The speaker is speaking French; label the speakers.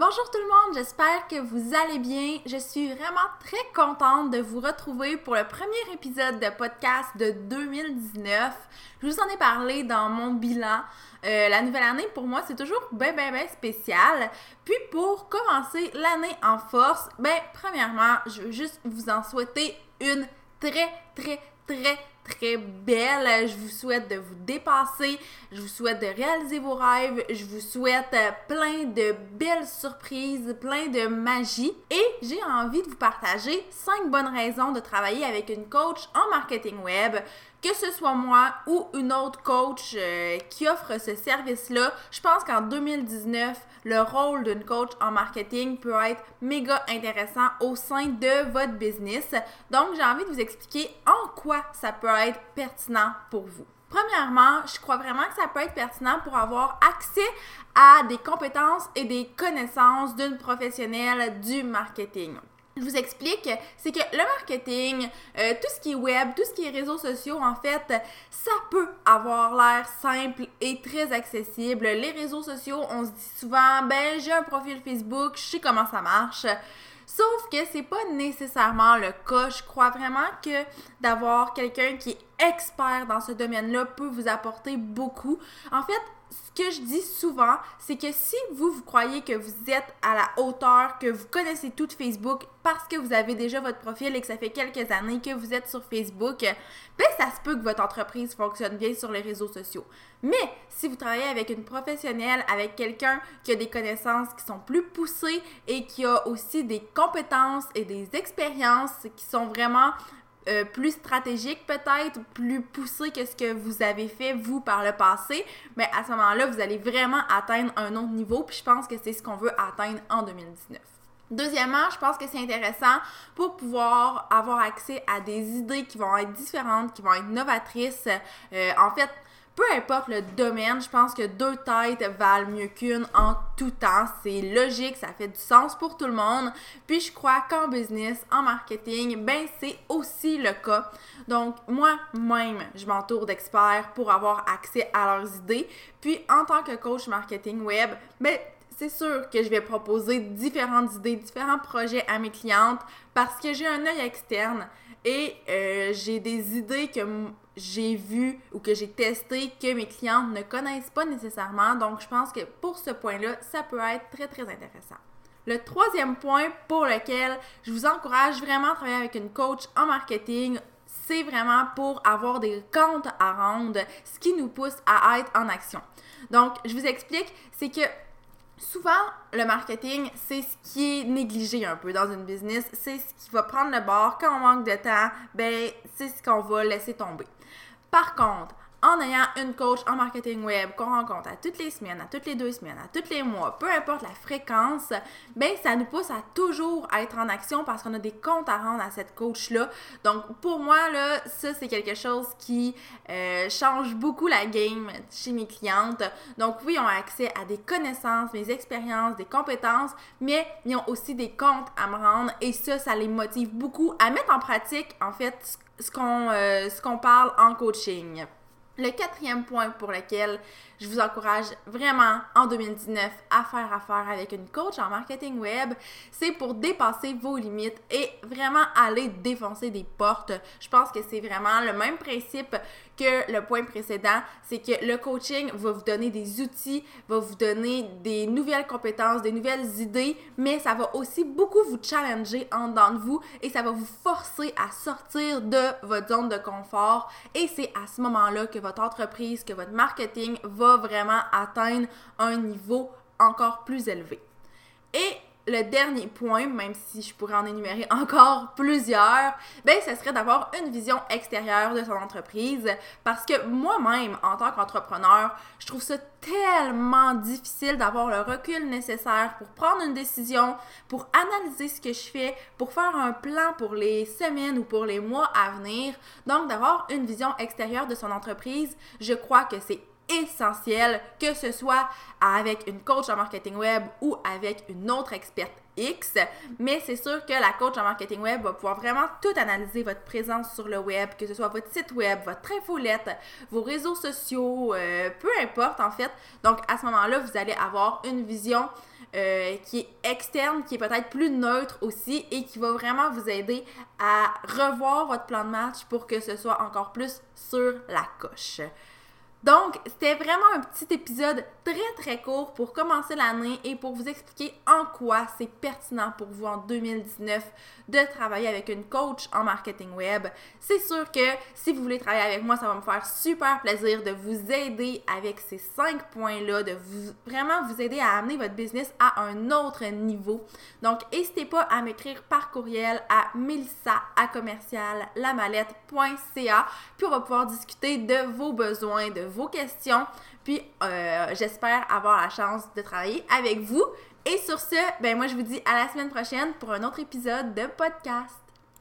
Speaker 1: Bonjour tout le monde, j'espère que vous allez bien. Je suis vraiment très contente de vous retrouver pour le premier épisode de podcast de 2019. Je vous en ai parlé dans mon bilan. Euh, la nouvelle année, pour moi, c'est toujours bien, bien, bien spécial. Puis pour commencer l'année en force, ben, premièrement, je veux juste vous en souhaiter une très, très, très, très belle. Je vous souhaite de vous dépasser. Je vous souhaite de réaliser vos rêves. Je vous souhaite euh, plein de belles surprises, plein de magie. Et j'ai envie de vous partager cinq bonnes raisons de travailler avec une coach en marketing web que ce soit moi ou une autre coach euh, qui offre ce service-là, je pense qu'en 2019, le rôle d'une coach en marketing peut être méga intéressant au sein de votre business. Donc, j'ai envie de vous expliquer en quoi ça peut être pertinent pour vous. Premièrement, je crois vraiment que ça peut être pertinent pour avoir accès à des compétences et des connaissances d'une professionnelle du marketing je vous explique, c'est que le marketing, euh, tout ce qui est web, tout ce qui est réseaux sociaux, en fait, ça peut avoir l'air simple et très accessible. Les réseaux sociaux, on se dit souvent, ben j'ai un profil Facebook, je sais comment ça marche. Sauf que c'est pas nécessairement le cas. Je crois vraiment que d'avoir quelqu'un qui est expert dans ce domaine-là peut vous apporter beaucoup. En fait, ce que je dis souvent, c'est que si vous, vous croyez que vous êtes à la hauteur, que vous connaissez tout Facebook parce que vous avez déjà votre profil et que ça fait quelques années que vous êtes sur Facebook, ben ça se peut que votre entreprise fonctionne bien sur les réseaux sociaux. Mais si vous travaillez avec une professionnelle, avec quelqu'un qui a des connaissances qui sont plus poussées et qui a aussi des compétences et des expériences qui sont vraiment euh, plus stratégique peut-être, plus poussé que ce que vous avez fait vous par le passé, mais à ce moment-là, vous allez vraiment atteindre un autre niveau, puis je pense que c'est ce qu'on veut atteindre en 2019. Deuxièmement, je pense que c'est intéressant pour pouvoir avoir accès à des idées qui vont être différentes, qui vont être novatrices. Euh, en fait, peu importe le domaine, je pense que deux têtes valent mieux qu'une en tout temps. C'est logique, ça fait du sens pour tout le monde. Puis je crois qu'en business, en marketing, ben c'est aussi le cas. Donc moi-même, je m'entoure d'experts pour avoir accès à leurs idées. Puis en tant que coach marketing web, ben c'est sûr que je vais proposer différentes idées, différents projets à mes clientes parce que j'ai un œil externe et euh, j'ai des idées que j'ai vu ou que j'ai testé que mes clientes ne connaissent pas nécessairement. Donc, je pense que pour ce point-là, ça peut être très, très intéressant. Le troisième point pour lequel je vous encourage vraiment à travailler avec une coach en marketing, c'est vraiment pour avoir des comptes à rendre, ce qui nous pousse à être en action. Donc, je vous explique, c'est que souvent, le marketing, c'est ce qui est négligé un peu dans une business. C'est ce qui va prendre le bord. Quand on manque de temps, ben, c'est ce qu'on va laisser tomber. Par contre, en ayant une coach en marketing web qu'on rencontre à toutes les semaines, à toutes les deux semaines, à tous les mois, peu importe la fréquence, ben ça nous pousse à toujours être en action parce qu'on a des comptes à rendre à cette coach-là. Donc pour moi, là, ça c'est quelque chose qui euh, change beaucoup la game chez mes clientes. Donc oui, ils ont accès à des connaissances, des expériences, des compétences, mais ils ont aussi des comptes à me rendre et ça, ça les motive beaucoup à mettre en pratique en fait ce qu'on euh, ce qu'on parle en coaching. Le quatrième point pour lequel je vous encourage vraiment en 2019 à faire affaire avec une coach en marketing web, c'est pour dépasser vos limites et vraiment aller défoncer des portes. Je pense que c'est vraiment le même principe que le point précédent, c'est que le coaching va vous donner des outils, va vous donner des nouvelles compétences, des nouvelles idées, mais ça va aussi beaucoup vous challenger en dedans de vous et ça va vous forcer à sortir de votre zone de confort et c'est à ce moment-là que entreprise, que votre marketing va vraiment atteindre un niveau encore plus élevé. Le dernier point, même si je pourrais en énumérer encore plusieurs, ben ce serait d'avoir une vision extérieure de son entreprise parce que moi-même en tant qu'entrepreneur, je trouve ça tellement difficile d'avoir le recul nécessaire pour prendre une décision, pour analyser ce que je fais, pour faire un plan pour les semaines ou pour les mois à venir. Donc d'avoir une vision extérieure de son entreprise, je crois que c'est essentiel, que ce soit avec une coach en marketing web ou avec une autre experte X, mais c'est sûr que la coach en marketing web va pouvoir vraiment tout analyser votre présence sur le web, que ce soit votre site web, votre infolette, vos réseaux sociaux, euh, peu importe en fait. Donc à ce moment-là, vous allez avoir une vision euh, qui est externe, qui est peut-être plus neutre aussi et qui va vraiment vous aider à revoir votre plan de match pour que ce soit encore plus sur la coche. Donc, c'était vraiment un petit épisode très très court pour commencer l'année et pour vous expliquer en quoi c'est pertinent pour vous en 2019 de travailler avec une coach en marketing web. C'est sûr que si vous voulez travailler avec moi, ça va me faire super plaisir de vous aider avec ces cinq points-là, de vous vraiment vous aider à amener votre business à un autre niveau. Donc, n'hésitez pas à m'écrire par courriel à melissa à commercial puis on va pouvoir discuter de vos besoins, de vos questions. Puis euh, j'espère avoir la chance de travailler avec vous. Et sur ce, ben moi je vous dis à la semaine prochaine pour un autre épisode de podcast.